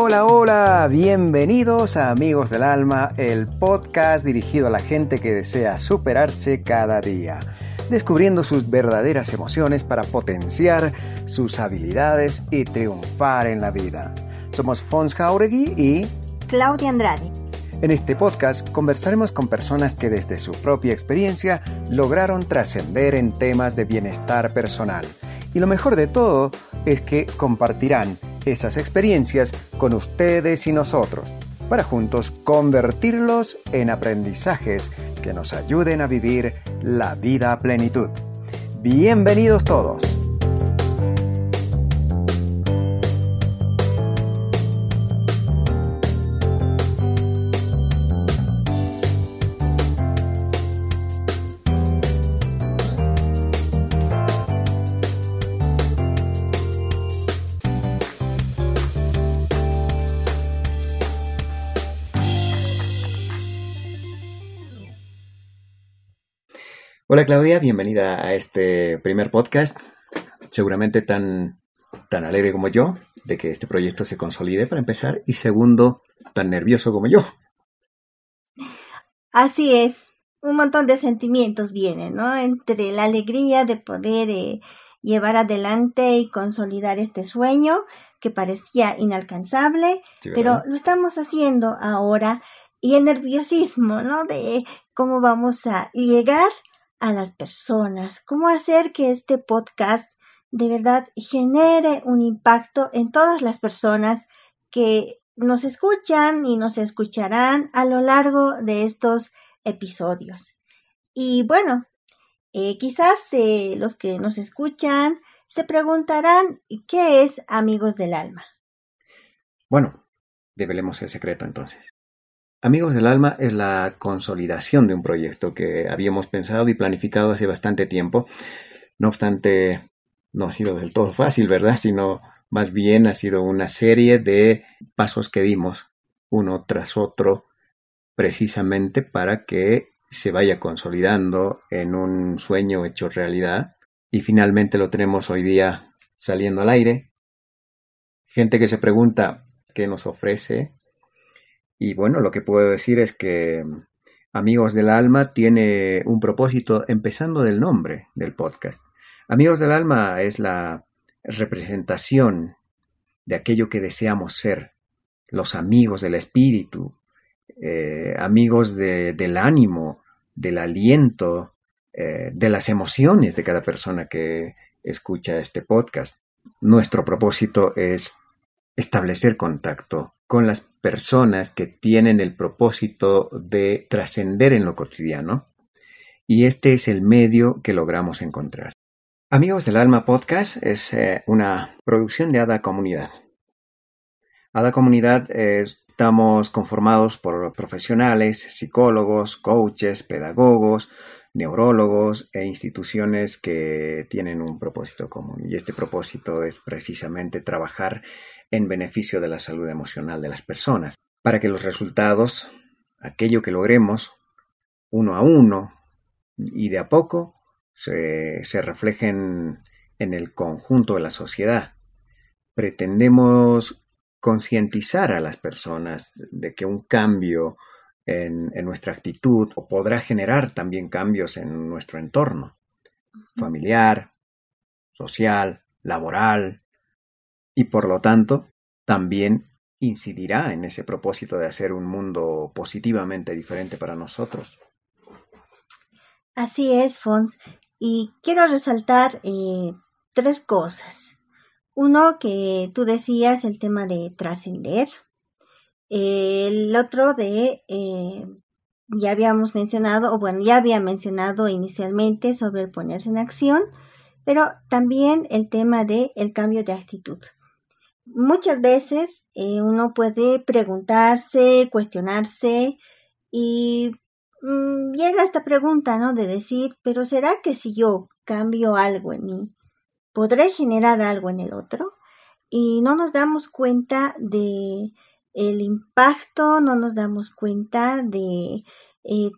Hola, hola, bienvenidos a Amigos del Alma, el podcast dirigido a la gente que desea superarse cada día, descubriendo sus verdaderas emociones para potenciar sus habilidades y triunfar en la vida. Somos Fons Jauregui y Claudia Andrade. En este podcast conversaremos con personas que desde su propia experiencia lograron trascender en temas de bienestar personal. Y lo mejor de todo es que compartirán esas experiencias con ustedes y nosotros, para juntos convertirlos en aprendizajes que nos ayuden a vivir la vida a plenitud. Bienvenidos todos. Hola Claudia, bienvenida a este primer podcast, seguramente tan, tan alegre como yo de que este proyecto se consolide para empezar y segundo, tan nervioso como yo. Así es, un montón de sentimientos vienen, ¿no? Entre la alegría de poder eh, llevar adelante y consolidar este sueño que parecía inalcanzable, pero lo estamos haciendo ahora y el nerviosismo, ¿no? De cómo vamos a llegar a las personas, cómo hacer que este podcast de verdad genere un impacto en todas las personas que nos escuchan y nos escucharán a lo largo de estos episodios. Y bueno, eh, quizás eh, los que nos escuchan se preguntarán qué es Amigos del Alma. Bueno, develemos el secreto entonces. Amigos del Alma es la consolidación de un proyecto que habíamos pensado y planificado hace bastante tiempo. No obstante, no ha sido del todo fácil, ¿verdad? Sino más bien ha sido una serie de pasos que dimos uno tras otro precisamente para que se vaya consolidando en un sueño hecho realidad y finalmente lo tenemos hoy día saliendo al aire. Gente que se pregunta qué nos ofrece y bueno, lo que puedo decir es que Amigos del Alma tiene un propósito empezando del nombre del podcast. Amigos del Alma es la representación de aquello que deseamos ser, los amigos del espíritu, eh, amigos del ánimo, del aliento, eh, de las emociones de cada persona que escucha este podcast. Nuestro propósito es establecer contacto con las personas que tienen el propósito de trascender en lo cotidiano y este es el medio que logramos encontrar. Amigos del Alma Podcast es eh, una producción de Ada Comunidad. Ada Comunidad estamos conformados por profesionales, psicólogos, coaches, pedagogos, neurólogos e instituciones que tienen un propósito común. Y este propósito es precisamente trabajar en beneficio de la salud emocional de las personas, para que los resultados, aquello que logremos uno a uno y de a poco, se, reflejen en el conjunto de la sociedad. Pretendemos concientizar a las personas de que un cambio en, en, nuestra actitud o podrá generar también cambios en nuestro entorno familiar, social, laboral, y por lo tanto también incidirá en ese propósito de hacer un mundo positivamente diferente para nosotros. Así es, Fons. Y quiero resaltar eh, tres cosas. Uno, que tú decías el tema de trascender. El otro de, eh, ya habíamos mencionado, o bueno, ya había mencionado inicialmente sobre el ponerse en acción, pero también el tema de el cambio de actitud muchas veces eh, uno puede preguntarse, cuestionarse y mm, llega esta pregunta, ¿no? De decir, pero ¿será que si yo cambio algo en mí, podré generar algo en el otro? Y no nos damos cuenta de el impacto, no nos damos cuenta de eh,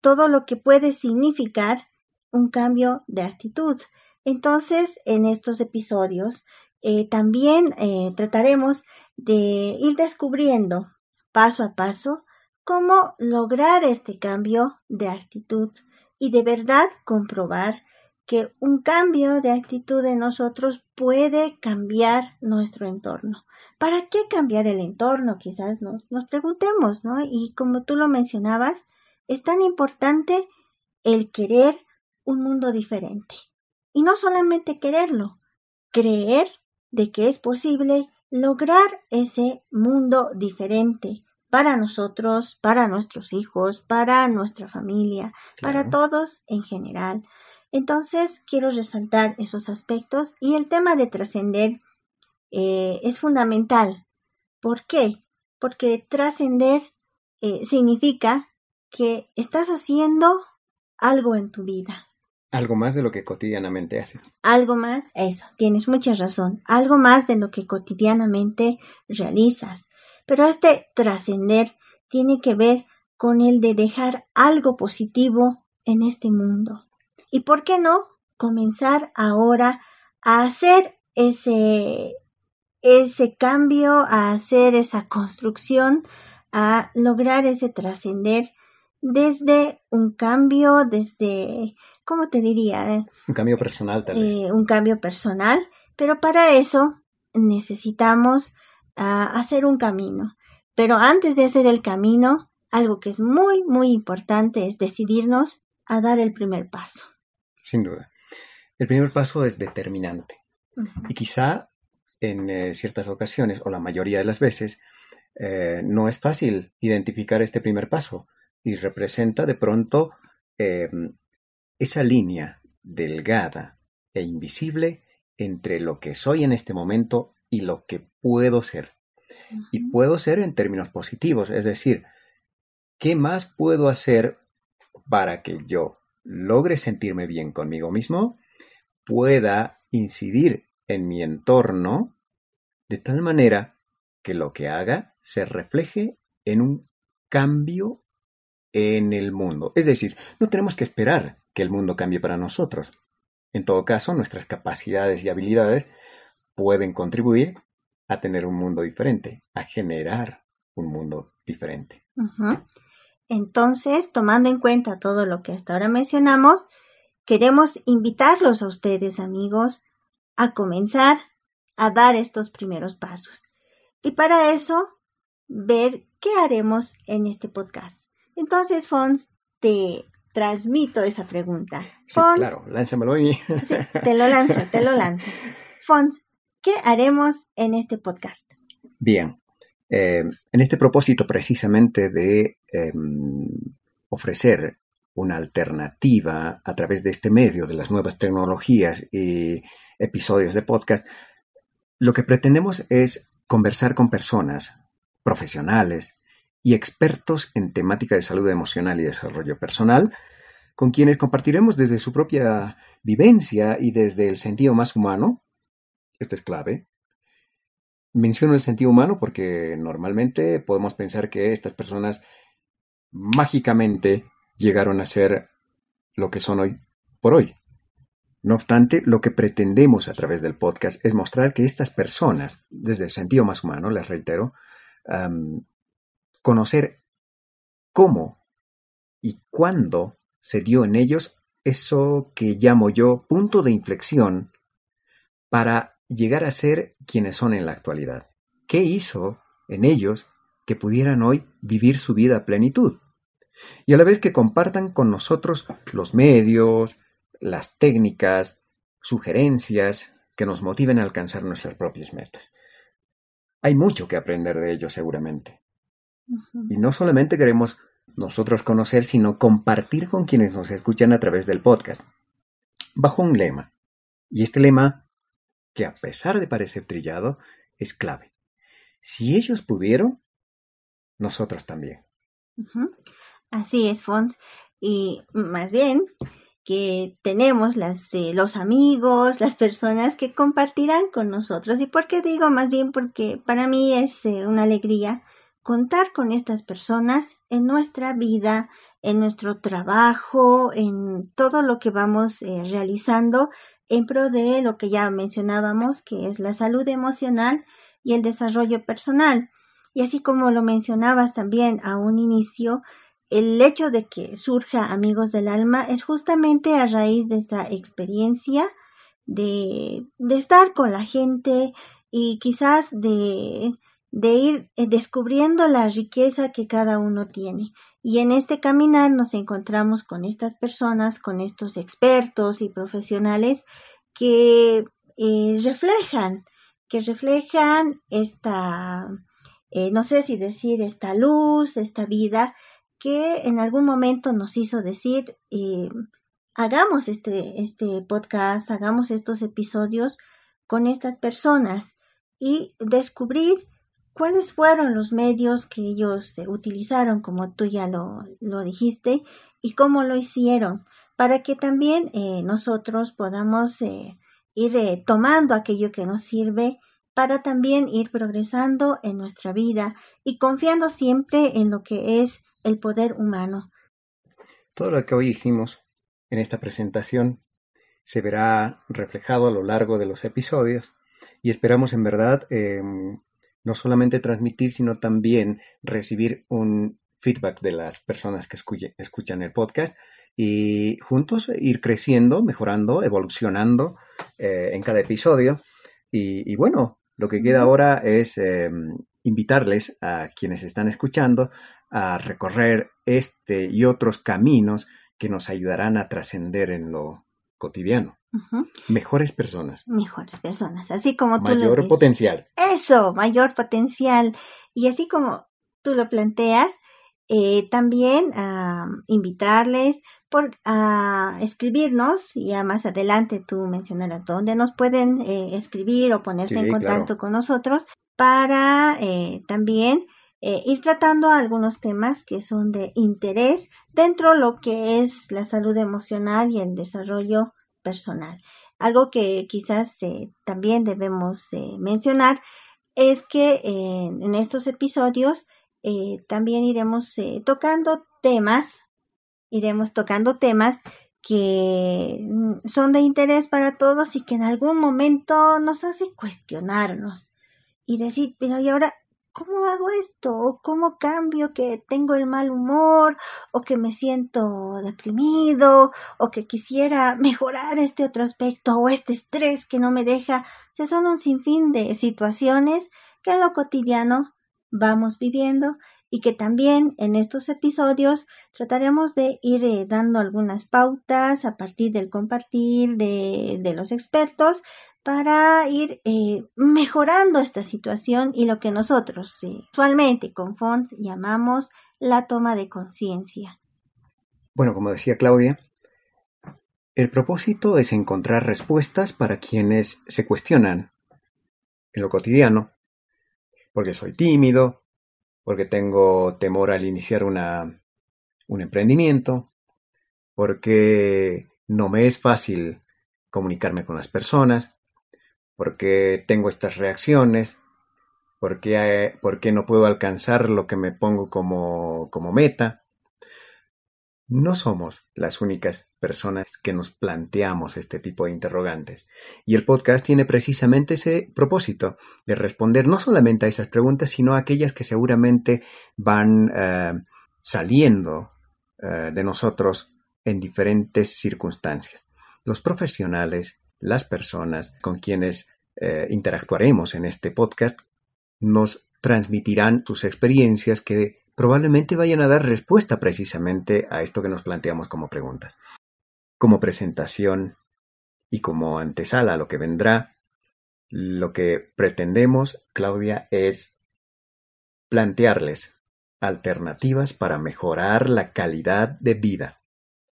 todo lo que puede significar un cambio de actitud. Entonces, en estos episodios eh, también eh, trataremos de ir descubriendo paso a paso cómo lograr este cambio de actitud y de verdad comprobar que un cambio de actitud en nosotros puede cambiar nuestro entorno. ¿Para qué cambiar el entorno? Quizás nos, nos preguntemos, ¿no? Y como tú lo mencionabas, es tan importante el querer un mundo diferente. Y no solamente quererlo, creer de que es posible lograr ese mundo diferente para nosotros, para nuestros hijos, para nuestra familia, para todos en general. Entonces, quiero resaltar esos aspectos y el tema de trascender eh, es fundamental. ¿Por qué? Porque trascender eh, significa que estás haciendo algo en tu vida. Algo más de lo que cotidianamente haces. Algo más, eso, tienes mucha razón. Algo más de lo que cotidianamente realizas. Pero este trascender tiene que ver con el de dejar algo positivo en este mundo. ¿Y por qué no comenzar ahora a hacer ese, ese cambio, a hacer esa construcción, a lograr ese trascender desde un cambio, desde, ¿cómo te diría? Un cambio personal, tal vez. Eh, un cambio personal, pero para eso necesitamos ah, hacer un camino. Pero antes de hacer el camino, algo que es muy, muy importante es decidirnos a dar el primer paso sin duda. El primer paso es determinante. Y quizá en eh, ciertas ocasiones, o la mayoría de las veces, eh, no es fácil identificar este primer paso y representa de pronto em, esa línea delgada e invisible entre lo que soy en este momento y lo que puedo ser. Y puedo ser en términos positivos, es decir, ¿qué más puedo hacer para que yo logre sentirme bien conmigo mismo, pueda incidir en mi entorno de tal manera que lo que haga se refleje en un cambio en el mundo. Es decir, no tenemos que esperar que el mundo cambie para nosotros. En todo caso, nuestras capacidades y habilidades pueden contribuir a tener un mundo diferente, a generar un mundo diferente. Entonces, tomando en cuenta todo lo que hasta ahora mencionamos, queremos invitarlos a ustedes, amigos, a comenzar a dar estos primeros pasos. Y para eso, ver qué haremos en este podcast. Entonces, Fons, te transmito esa pregunta. Sí, claro, lánzamelo ahí. te lo lanzo, te lo lanzo. Fons, ¿qué haremos en este podcast? Bien, eh, en este propósito precisamente de em, ofrecer una alternativa a través de este medio de las nuevas tecnologías y episodios de podcast, lo que pretendemos es conversar con personas profesionales y expertos en temática de salud emocional y desarrollo personal, con quienes compartiremos desde su propia vivencia y desde el sentido más humano, esto es clave, Menciono el sentido humano porque normalmente podemos pensar que estas personas mágicamente llegaron a ser lo que son hoy por hoy. No obstante, lo que pretendemos a través del podcast es mostrar que estas personas, desde el sentido más humano, les reitero, conocer cómo y cuándo se dio en ellos eso que llamo yo punto de inflexión para llegar a ser quienes son en la actualidad. ¿Qué hizo en ellos que pudieran hoy vivir su vida a plenitud? Y a la vez que compartan con nosotros los medios, las técnicas, sugerencias que nos motiven a alcanzar nuestras propias metas. Hay mucho que aprender de ellos seguramente. Y no solamente queremos nosotros conocer, sino compartir con quienes nos escuchan a través del podcast, bajo un lema. Y este lema que a pesar de parecer trillado, es clave. Si ellos pudieron, nosotros también. Así es, Fons. Y más bien que tenemos las, eh, los amigos, las personas que compartirán con nosotros. ¿Y por qué digo más bien? Porque para mí es eh, una alegría contar con estas personas en nuestra vida, en nuestro trabajo, en todo lo que vamos eh, realizando en pro de lo que ya mencionábamos, que es la salud emocional y el desarrollo personal. Y así como lo mencionabas también a un inicio, el hecho de que surja Amigos del Alma es justamente a raíz de esta experiencia de, de estar con la gente y quizás de, de ir eh, descubriendo la riqueza que cada uno tiene. Y en este caminar nos encontramos con estas personas, con estos expertos y profesionales que eh, reflejan, que reflejan esta, eh, no sé si decir, esta luz, esta vida que en algún momento nos hizo decir, hagamos este, este podcast, hagamos estos episodios con estas personas y descubrir cuáles fueron los medios que ellos eh, utilizaron, como tú ya lo, lo, dijiste, y cómo lo hicieron, para que también eh, nosotros podamos eh, ir tomando aquello que nos sirve para también ir progresando en nuestra vida y confiando siempre en lo que es el poder humano. Todo lo que hoy hicimos en esta presentación se verá reflejado a lo largo de los episodios y esperamos en verdad em, no solamente transmitir, sino también recibir un feedback de las personas que escuchan el podcast y juntos ir creciendo, mejorando, evolucionando eh, en cada episodio. Y, bueno, lo que queda ahora es em, invitarles a quienes están escuchando a recorrer este y otros caminos que nos ayudarán a trascender en lo cotidiano. Mejores personas. Mejores personas, así como tú Mayor potencial. Eso, mayor potencial. Y así como tú lo planteas, eh, también invitarles por, a escribirnos, ya más adelante tú mencionarás dónde nos pueden eh, escribir o ponerse en contacto con nosotros para eh, también ir tratando algunos temas que son de interés dentro de lo que es la salud emocional y el desarrollo personal. Algo que quizás eh, también debemos eh, mencionar es que en estos episodios también iremos tocando temas, iremos tocando temas que mm, son de interés para todos y que en algún momento nos hace cuestionarnos y decir, pero ¿y ahora ¿cómo hago esto? ¿O cómo cambio que tengo el mal humor? ¿O que me siento deprimido? ¿O que quisiera mejorar este otro aspecto? ¿O este estrés que no me deja? Son un sinfín de situaciones que en lo cotidiano vamos viviendo y que también en estos episodios trataremos de ir eh, dando algunas pautas a partir del compartir de, de los expertos para ir eh, mejorando esta situación y lo que nosotros usualmente con FONS llamamos la toma de conciencia. Bueno, como decía Claudia, el propósito es encontrar respuestas para quienes se cuestionan en lo cotidiano, porque soy tímido, porque tengo temor al iniciar un emprendimiento, porque no me es fácil comunicarme con las personas, ¿Por qué tengo estas reacciones? ¿Por qué, no puedo alcanzar lo que me pongo como, como meta? No somos las únicas personas que nos planteamos este tipo de interrogantes. Y el podcast tiene precisamente ese propósito de responder no solamente a esas preguntas, sino a aquellas que seguramente van eh, saliendo eh, de nosotros en diferentes circunstancias. Los profesionales las personas con quienes eh, interactuaremos en este podcast nos transmitirán sus experiencias que probablemente vayan a dar respuesta precisamente a esto que nos planteamos como preguntas. Como presentación y como antesala a lo que vendrá, lo que pretendemos, Claudia, es plantearles alternativas para mejorar la calidad de vida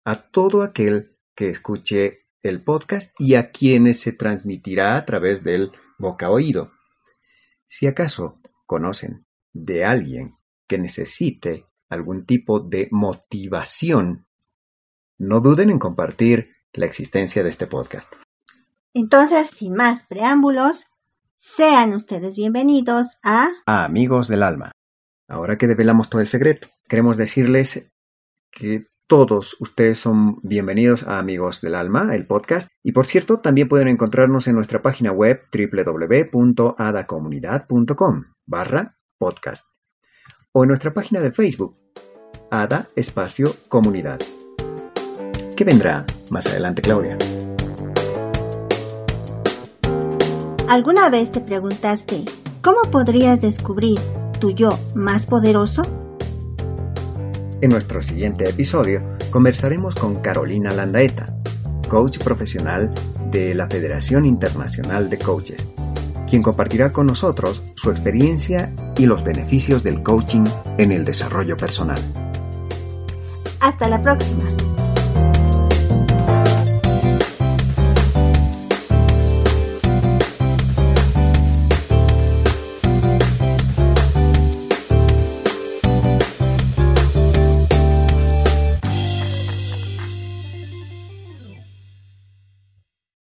a todo aquel que escuche el podcast y a quienes se transmitirá a través del boca oído. Si acaso conocen de alguien que necesite algún tipo de motivación, no duden en compartir la existencia de este podcast. Entonces, sin más preámbulos, sean ustedes bienvenidos a... a Amigos del Alma. Ahora que develamos todo el secreto, queremos decirles que todos ustedes son bienvenidos a Amigos del Alma, el podcast. Y por cierto, también pueden encontrarnos en nuestra página web www.adacomunidad.com barra podcast o en nuestra página de Facebook, Ada Espacio Comunidad. ¿Qué vendrá más adelante, Claudia? ¿Alguna vez te preguntaste cómo podrías descubrir tu yo más poderoso? En nuestro siguiente episodio conversaremos con Carolina Landaeta, coach profesional de la Federación Internacional de Coaches, quien compartirá con nosotros su experiencia y los beneficios del coaching en el desarrollo personal. Hasta la próxima.